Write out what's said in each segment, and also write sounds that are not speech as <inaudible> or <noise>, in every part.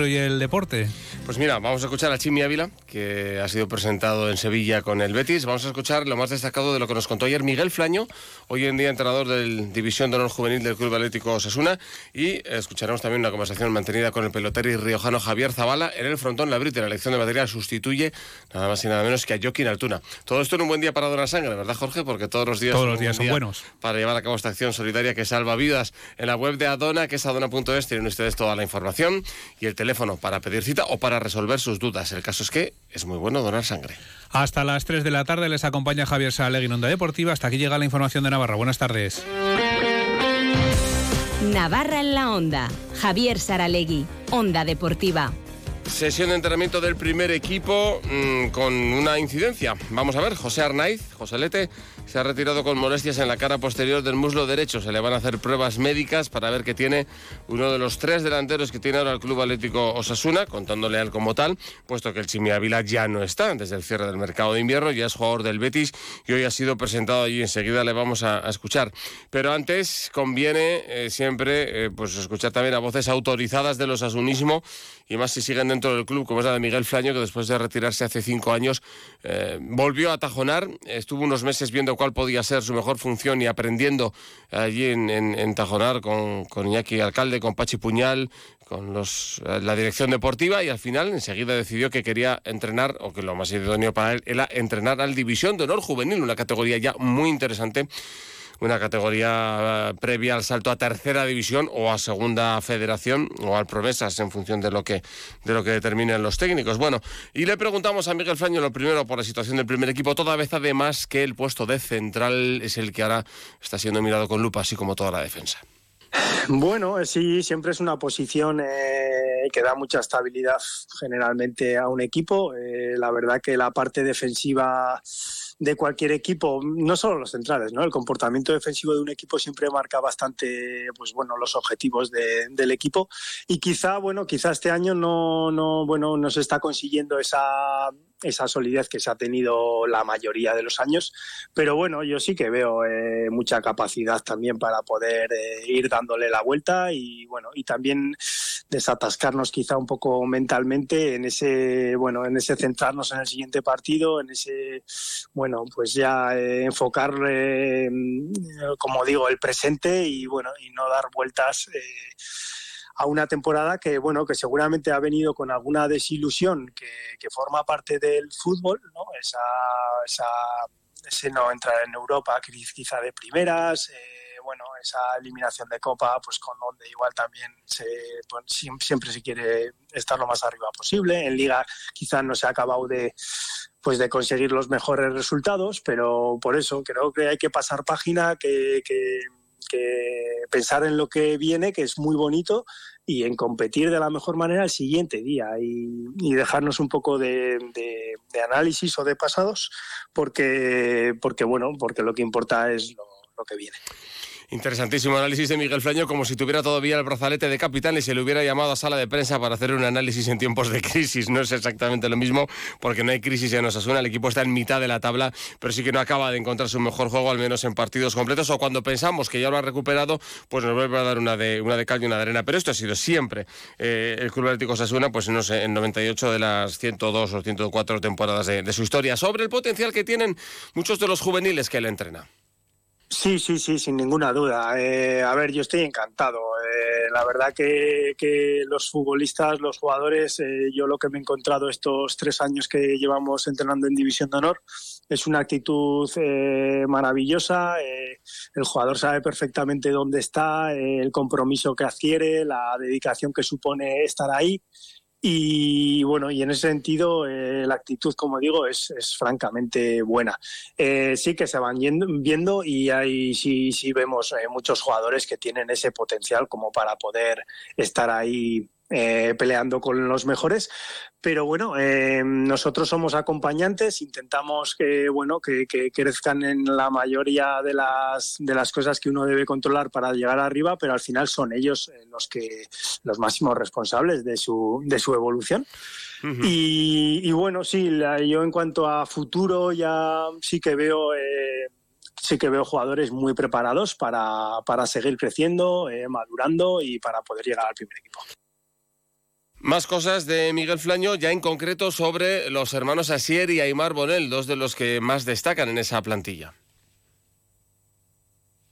y el deporte? Pues mira, vamos a escuchar a Chimi Ávila, que ha sido presentado en Sevilla con el Betis. Vamos a escuchar lo más destacado de lo que nos contó ayer Miguel Flaño, hoy en día entrenador del División de Honor Juvenil del Club Atlético Osasuna. Y escucharemos también una conversación mantenida con el pelotero y riojano Javier Zavala en el frontón. La Brita, la elección de material sustituye nada más y nada menos que a Joaquín Altuna. Todo esto en un buen día para donar sangre, ¿verdad, Jorge? Porque todos los días, todos los días son buenos. Para llevar a cabo esta acción solidaria que salva vidas. En la web de Adona, que es adona.es, tienen ustedes toda la información y el teléfono para pedir cita o para resolver sus dudas. El caso es que es muy bueno donar sangre. Hasta las 3 de la tarde les acompaña Javier Salegui en Onda Deportiva. Hasta aquí llega la información de Navarra. Buenas tardes. Navarra en la Onda. Javier Saralegui, Onda Deportiva. Sesión de entrenamiento del primer equipo mm, con una incidencia. Vamos a ver, José Arnaiz, José Lete, se ha retirado con molestias en la cara posterior del muslo derecho. Se le van a hacer pruebas médicas para ver que tiene uno de los tres delanteros que tiene ahora el Club Atlético Osasuna, contándole al como tal, puesto que el Chimi Ávila ya no está desde el cierre del mercado de invierno, ya es jugador del Betis y hoy ha sido presentado allí. Enseguida le vamos a, escuchar. Pero antes conviene eh, siempre eh, pues escuchar también a voces autorizadas del osasunismo y más si siguen dentro del club, como es la de Miguel Flaño, que después de retirarse hace cinco años eh, volvió a tajonar, estuvo unos meses viendo cuál podía ser su mejor función y aprendiendo allí en, Tajonar con, con, Iñaki Alcalde, con Pachi Puñal, con los, eh, la dirección deportiva y al final enseguida decidió que quería entrenar, o que lo más idóneo para él era entrenar al División de Honor Juvenil, una categoría ya muy interesante una categoría eh, previa al salto a tercera división o a segunda federación o al promesas en función de lo que de lo que determinen los técnicos. Bueno, y le preguntamos a Miguel Flaño lo primero por la situación del primer equipo, toda vez además que el puesto de central es el que ahora está siendo mirado con lupa, así como toda la defensa. Bueno, eh, sí, siempre es una posición eh, que da mucha estabilidad generalmente a un equipo. la verdad que la parte defensiva de cualquier equipo, no solo los centrales, ¿no? El comportamiento defensivo de un equipo siempre marca bastante, pues bueno, los objetivos del equipo y quizá, bueno, quizá este año no, no, bueno, no se está consiguiendo esa esa solidez que se ha tenido la mayoría de los años. Pero bueno, yo sí que veo eh, mucha capacidad también para poder eh, ir dándole la vuelta y bueno, y también desatascarnos quizá un poco mentalmente en ese, bueno, en ese centrarnos en el siguiente partido, en ese, bueno, pues ya eh, enfocar, como digo, el presente y bueno, y no dar vueltas a una temporada que, bueno, que seguramente ha venido con alguna desilusión que, forma parte del fútbol, ¿no? Esa, esa, ese no entrar en Europa quizá de primeras, eh, bueno, esa eliminación de Copa, pues con donde igual también se, pues, siempre se quiere estar lo más arriba posible. En Liga quizá no se ha acabado de pues de conseguir los mejores resultados, pero por eso creo que hay que pasar página, que, que pensar en lo que viene, que es muy bonito, y en competir de la mejor manera el siguiente día y, dejarnos un poco de, análisis o de pasados, porque, porque bueno, porque lo que importa es lo que viene. Interesantísimo análisis de Miguel Flaño, como si tuviera todavía el brazalete de capitán y se le hubiera llamado a sala de prensa para hacer un análisis en tiempos de crisis. No es exactamente lo mismo, porque no hay crisis en Osasuna, el equipo está en mitad de la tabla, pero sí que no acaba de encontrar su mejor juego, al menos en partidos completos, o cuando pensamos que ya lo ha recuperado, pues nos vuelve a dar una de, una de cal y una de arena. Pero esto ha sido siempre eh, el Club Atlético Osasuna, pues no sé, en 98 de las 102 o 104 temporadas de, de su historia, sobre el potencial que tienen muchos de los juveniles que él entrena. Sí, sí, sí, sin ninguna duda. Eh, a ver, yo estoy encantado. Eh, la verdad que, los futbolistas, los jugadores, eh, yo lo que me he encontrado estos tres años que llevamos entrenando en División de Honor es una actitud maravillosa. el jugador sabe perfectamente dónde está, el compromiso que adquiere, la dedicación que supone estar ahí. Y bueno, y en ese sentido eh, la actitud, como digo, es, francamente buena. Eh, sí que se van viendo y ahí sí, sí vemos eh, muchos jugadores que tienen ese potencial como para poder estar ahí eh, peleando con los mejores. Pero bueno, eh, nosotros somos acompañantes, intentamos que bueno que, crezcan en la mayoría de las de las cosas que uno debe controlar para llegar arriba, pero al final son ellos eh, los que los máximos responsables de su de su evolución. y, bueno, sí, yo en cuanto a futuro ya sí que veo sí que veo jugadores muy preparados para, para seguir creciendo, madurando y para poder llegar al primer equipo. Más cosas de Miguel Flaño, ya en concreto sobre los hermanos Asier y Aymar Bonel, dos de los que más destacan en esa plantilla.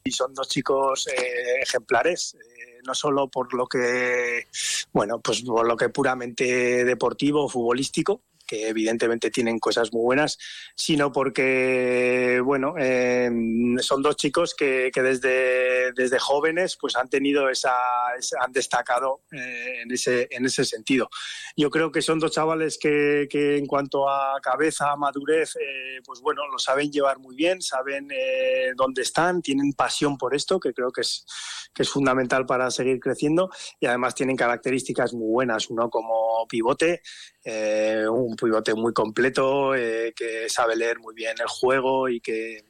Y son dos chicos eh, ejemplares, eh, no solo por lo que, bueno, pues por lo que puramente deportivo, futbolístico, que evidentemente tienen cosas muy buenas, sino porque, bueno, eh, son dos chicos que, desde, desde jóvenes pues han tenido esa, han destacado eh, en, ese, en ese sentido. Yo creo que son dos chavales que, en cuanto a cabeza, madurez, eh, pues bueno, lo saben llevar muy bien, saben dónde están, tienen pasión por esto, que creo que es, que es fundamental para seguir creciendo y además tienen características muy buenas, uno como pivote, un pivote muy completo, eh, que sabe leer muy bien el juego y que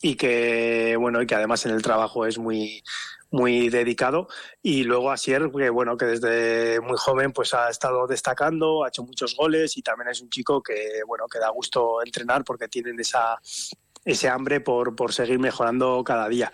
y que bueno y que además en el trabajo es muy muy dedicado y luego Asier que bueno que desde muy joven pues ha estado destacando ha hecho muchos goles y también es un chico que bueno que da gusto entrenar porque tienen esa ese hambre por, por seguir mejorando cada día.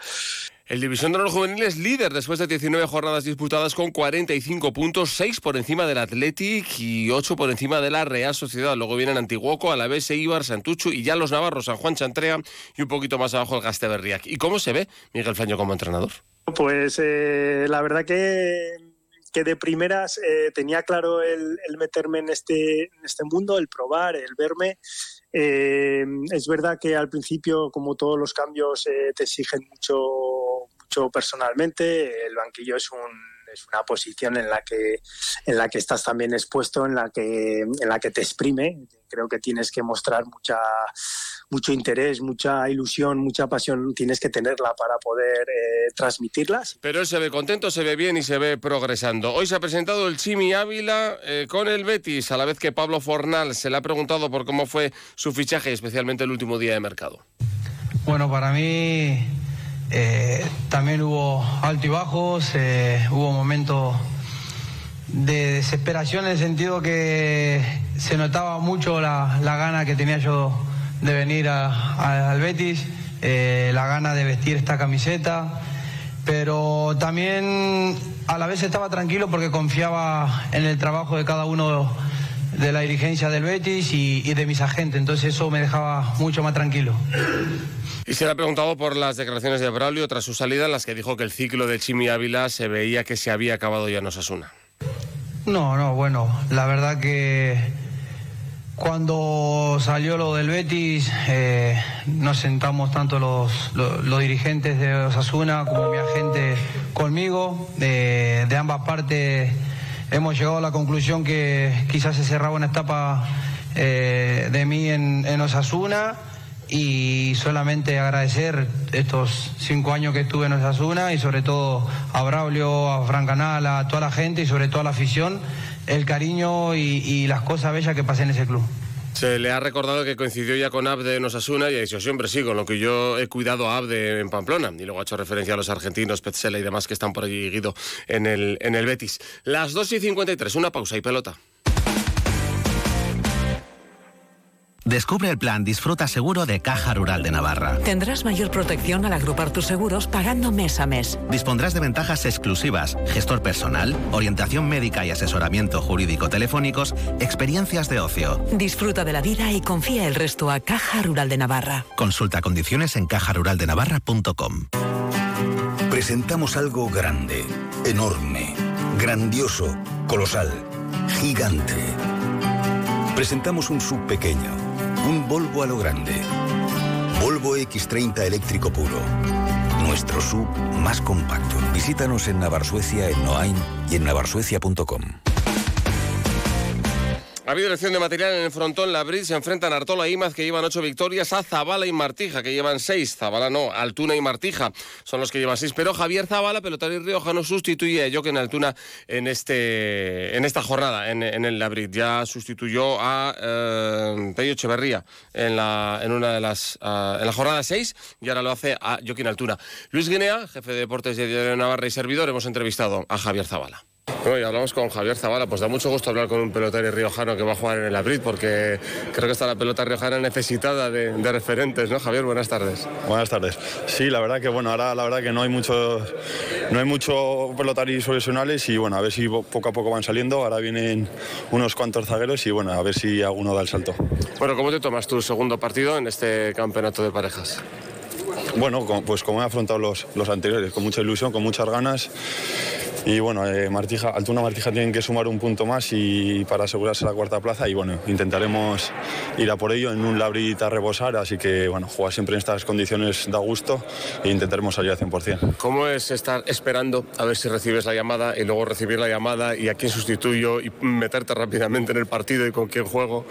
El División de los Juveniles líder después de 19 jornadas disputadas con 45 puntos, 6 por encima del Athletic y 8 por encima de la Real Sociedad. Luego vienen Antiguoco, Alavés, Eibar, Santuchu y ya los navarros, San Juan Chantrea y un poquito más abajo el Gasteberriac. ¿Y cómo se ve Miguel Faño como entrenador? Pues eh, la verdad que que de primeras eh, tenía claro el, meterme en este, este mundo, el probar, el verme. Eh, es verdad que al principio, como todos los cambios, te exigen mucho personalmente. El banquillo es un es una posición en la que en la que estás también expuesto, en la que en la que te exprime. Creo que tienes que mostrar mucha mucho interés, mucha ilusión, mucha pasión. Tienes que tenerla para poder eh, transmitirlas. Pero él se ve contento, se ve bien y se ve progresando. Hoy se ha presentado el Chimi Ávila eh, con el Betis, a la vez que Pablo Fornal se le ha preguntado por cómo fue su fichaje, especialmente el último día de mercado. Bueno, para mí eh, también hubo alto y bajos, eh, hubo momentos de desesperación en el sentido que se notaba mucho la, gana que tenía yo de venir al Betis, eh, la gana de vestir esta camiseta, pero también a la vez estaba tranquilo porque confiaba en el trabajo de cada uno de la dirigencia del Betis y, y de mis agentes, entonces eso me dejaba mucho más tranquilo. Y se le ha preguntado por las declaraciones de Braulio tras su salida, en las que dijo que el ciclo de Chimi Ávila se veía que se había acabado ya en Osasuna. No, no, bueno, la verdad que cuando salió lo del Betis, eh, nos sentamos tanto los, los, dirigentes de Osasuna como mi agente conmigo. De, ambas partes hemos llegado a la conclusión que quizás se cerraba una etapa eh, de mí en, Osasuna y solamente agradecer estos cinco años que estuve en Osasuna y sobre todo a Braulio, a Fran Canal, a toda la gente y sobre todo a la afición, el cariño y, las cosas bellas que pasé en ese club. Se le ha recordado que coincidió ya con Abde en Osasuna y ha dicho, siempre sí, con lo que yo he cuidado a Abde en Pamplona. Y luego ha hecho referencia a los argentinos, Petzela y demás que están por allí, Guido, en el, en el Betis. Las 2 y 53, una pausa y pelota. Descubre el plan Disfruta Seguro de Caja Rural de Navarra. Tendrás mayor protección al agrupar tus seguros pagando mes a mes. Dispondrás de ventajas exclusivas, gestor personal, orientación médica y asesoramiento jurídico telefónicos, experiencias de ocio. Disfruta de la vida y confía el resto a Caja Rural de Navarra. Consulta condiciones en cajaruraldenavarra.com. Presentamos algo grande, enorme, grandioso, colosal, gigante. Presentamos un sub pequeño un Volvo a lo grande. Volvo X30 eléctrico puro. Nuestro sub más compacto. Visítanos en Navarsuecia, en Noain y en navarsuecia.com. Ha habido elección de material en el frontón. La Brit se enfrentan Artola e Imaz, que llevan ocho victorias, a Zabala y Martija, que llevan seis. Zabala no, Altuna y Martija son los que llevan seis. Pero Javier Zabala, pelotari no sustituye a Joaquín Altuna en, este, en esta jornada, en, en el Labrit. Ya sustituyó a eh, Pello Echeverría en, la, en una de las eh, en la jornada seis y ahora lo hace a Joaquín Altuna. Luis Guinea, jefe de deportes de Diario Navarra y servidor, hemos entrevistado a Javier Zabala. Hoy hablamos con Javier Zavala, pues da mucho gusto hablar con un pelotero riojano que va a jugar en el Abrid, porque creo que está la pelota riojana necesitada de, referentes, ¿no? Javier, buenas tardes. Buenas tardes. Sí, la verdad que bueno, ahora la verdad que no hay mucho, no hay mucho pelotaris profesionales y bueno, a ver si poco a poco van saliendo. Ahora vienen unos cuantos zagueros y bueno, a ver si alguno da el salto. Bueno, ¿cómo te tomas tu segundo partido en este campeonato de parejas? Bueno, pues como he afrontado los, los anteriores, con mucha ilusión, con muchas ganas y bueno, eh, Martija, Altuna Martija tienen que sumar un punto más y para asegurarse la cuarta plaza y bueno, intentaremos ir a por ello en un labrita a rebosar, así que bueno, jugar siempre en estas condiciones da gusto e intentaremos salir al 100%. ¿Cómo es estar esperando a ver si recibes la llamada y luego recibir la llamada y a quién sustituyo y meterte rápidamente en el partido y con quién juego?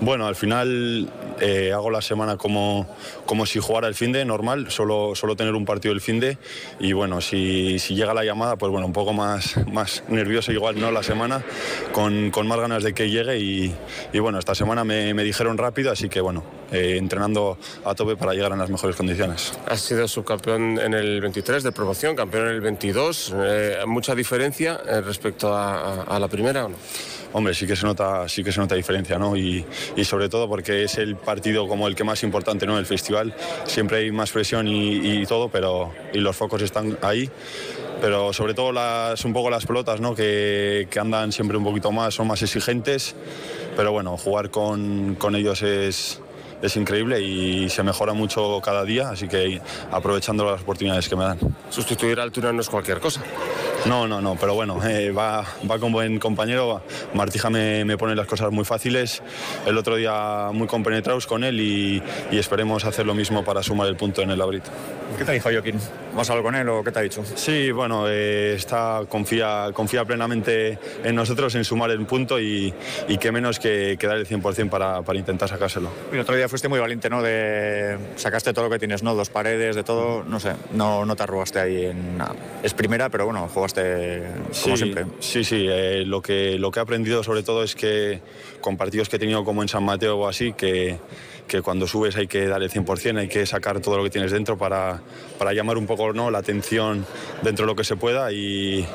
Bueno, al final eh, hago la semana como, como si jugara el fin de normal, solo, solo tener un partido el fin de y bueno, si, si llega la llamada, pues bueno, un poco más, más nervioso igual no la semana, con, con más ganas de que llegue y, y bueno, esta semana me, me, dijeron rápido, así que bueno, eh, entrenando a tope para llegar en las mejores condiciones. Has sido subcampeón en el 23 de promoción, campeón en el 22, eh, ¿mucha diferencia eh, respecto a, a, a la primera o no? hombre, sí que se nota, sí que se nota diferencia, ¿no? Y, y, sobre todo porque es el partido como el que más importante, ¿no? El festival siempre hay más presión y, y todo, pero y los focos están ahí pero sobre todo las, un poco las pelotas, ¿no? que, que, andan siempre un poquito más, son más exigentes, pero bueno, jugar con, con ellos es, es increíble y se mejora mucho cada día, así que aprovechando las oportunidades que me dan. Sustituir a altura no es cualquier cosa. No, no, no, pero bueno, eh, va, va con buen compañero. Martija me, me, pone las cosas muy fáciles. El otro día muy compenetrados con él y, y, esperemos hacer lo mismo para sumar el punto en el Abrito. ¿Qué te dijo Joaquín? ¿Vas a hablar con él o qué te ha dicho? Sí, bueno, eh, está, confía, confía plenamente en nosotros, en sumar el punto y, y qué menos que, que dar el 100% para, para intentar sacárselo. Y el otro día fuiste muy valiente, ¿no? De sacaste todo lo que tienes, ¿no? Dos paredes, de todo, no sé, no, no te arrugaste ahí en... Es primera, pero bueno, jugaste como sí, siempre. Sí, sí, eh, lo, que, lo que he aprendido sobre todo es que con partidos que he tenido como en San Mateo o así, que, que cuando subes hay que dar el 100%, hay que sacar todo lo que tienes dentro para, para llamar un poco ¿no? la atención dentro de lo que se pueda y,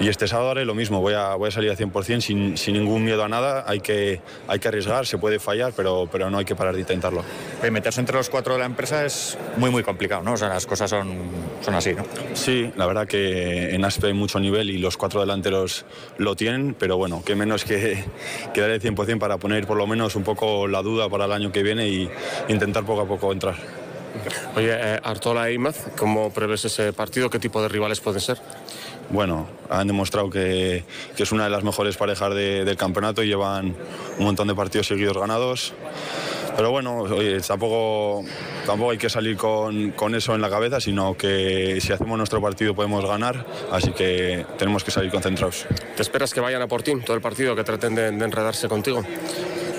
y este sábado haré lo mismo, voy a, voy a salir al 100% sin, sin ningún miedo a nada, hay que, hay que arriesgar, se puede fallar, pero, pero no hay que parar de intentarlo. Eh, meterse entre los cuatro de la empresa es muy, muy complicado, ¿no? O sea, las cosas son, son así, ¿no? Sí, la verdad que en ASPE hay mucho nivel y los cuatro delanteros lo tienen, pero bueno, qué menos que, que dar el 100% para poner por lo menos un poco la duda para el año que viene y intentar poco a poco entrar. Oye, eh, Artola e Imaz, ¿cómo prevés ese partido? ¿Qué tipo de rivales pueden ser? Bueno, han demostrado que, que es una de las mejores parejas de, del campeonato y llevan un montón de partidos seguidos ganados. Pero bueno, oye, tampoco, tampoco hay que salir con, con, eso en la cabeza, sino que si hacemos nuestro partido podemos ganar, así que tenemos que salir concentrados. ¿Te esperas que vayan a por ti todo el partido, que traten de, de enredarse contigo?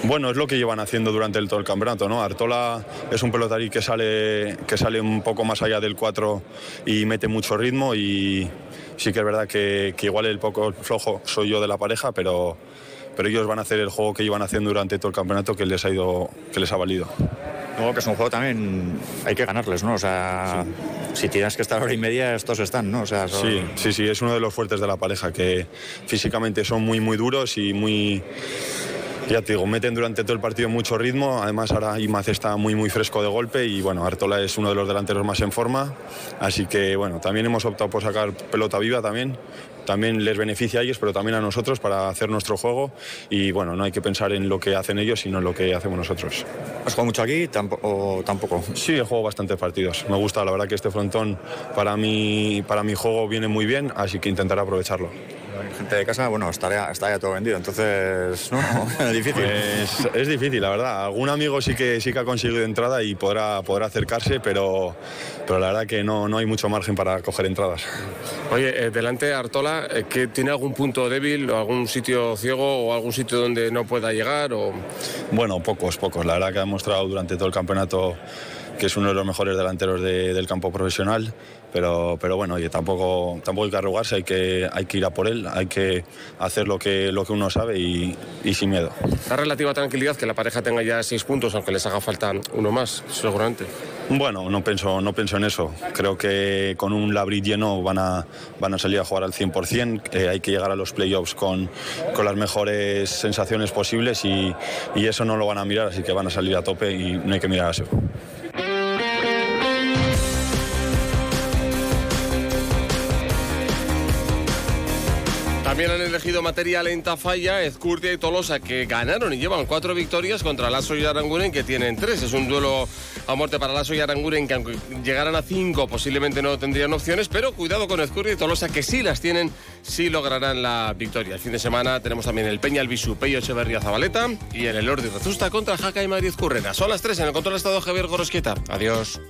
Bueno, es lo que llevan haciendo durante el, todo el campeonato, ¿no? Artola es un pelotarí que sale, que sale un poco más allá del 4 y mete mucho ritmo y sí que es verdad que, que igual el poco flojo soy yo de la pareja, pero, pero ellos van a hacer el juego que iban haciendo durante todo el campeonato que les ha ido, que les ha valido. Luego que es un juego también hay que ganarles, ¿no? O sea, sí. si tienes que estar hora y media, estos están, ¿no? O sea, son... sí, sí, sí, es uno de los fuertes de la pareja, que físicamente son muy, muy duros y muy ya te digo, meten durante todo el partido mucho ritmo. Además, ahora Imaz está muy, muy fresco de golpe y bueno, Artola es uno de los delanteros más en forma. Así que bueno, también hemos optado por sacar pelota viva también. También les beneficia a ellos, pero también a nosotros para hacer nuestro juego. Y bueno, no hay que pensar en lo que hacen ellos, sino en lo que hacemos nosotros. ¿Has jugado mucho aquí o tampoco? Sí, he jugado bastantes partidos. Me gusta, la verdad que este frontón para mí, para mi juego viene muy bien, así que intentaré aprovecharlo gente de casa, bueno, está ya, está ya todo vendido, entonces, no, <laughs> es difícil. Pues, es difícil, la verdad. Algún amigo sí que, sí que ha conseguido entrada y podrá, podrá acercarse, pero, pero la verdad que no, no hay mucho margen para coger entradas. Oye, eh, delante Artola, eh, ¿que ¿tiene algún punto débil o algún sitio ciego o algún sitio donde no pueda llegar? O... Bueno, pocos, pocos. La verdad que ha demostrado durante todo el campeonato que es uno de los mejores delanteros de, del campo profesional, pero, pero bueno, oye, tampoco, tampoco hay que arrugarse, hay que, hay que ir a por él, hay que hacer lo que, lo que uno sabe y, y sin miedo. La relativa tranquilidad que la pareja tenga ya seis puntos, aunque les haga falta uno más, seguramente. Bueno, no pienso, no pienso en eso. Creo que con un Labrit lleno van a, van a salir a jugar al 100%. Eh, hay que llegar a los playoffs con, con las mejores sensaciones posibles y, y eso no lo van a mirar, así que van a salir a tope y no hay que mirar a eso. También han elegido material en Tafalla, Ezcurdia y Tolosa, que ganaron y llevan cuatro victorias contra Lasso y Aranguren, que tienen tres. Es un duelo a muerte para Lasso y Aranguren, que aunque llegaran a cinco, posiblemente no tendrían opciones. Pero cuidado con Ezcurdia y Tolosa, que sí las tienen, sí lograrán la victoria. El fin de semana tenemos también el Peña Albisu, Peyo Echeverría Zabaleta y el Elordi Rezusta contra Jaca y Madrid Currena. Son las tres en el control estado Javier Gorosqueta. Adiós.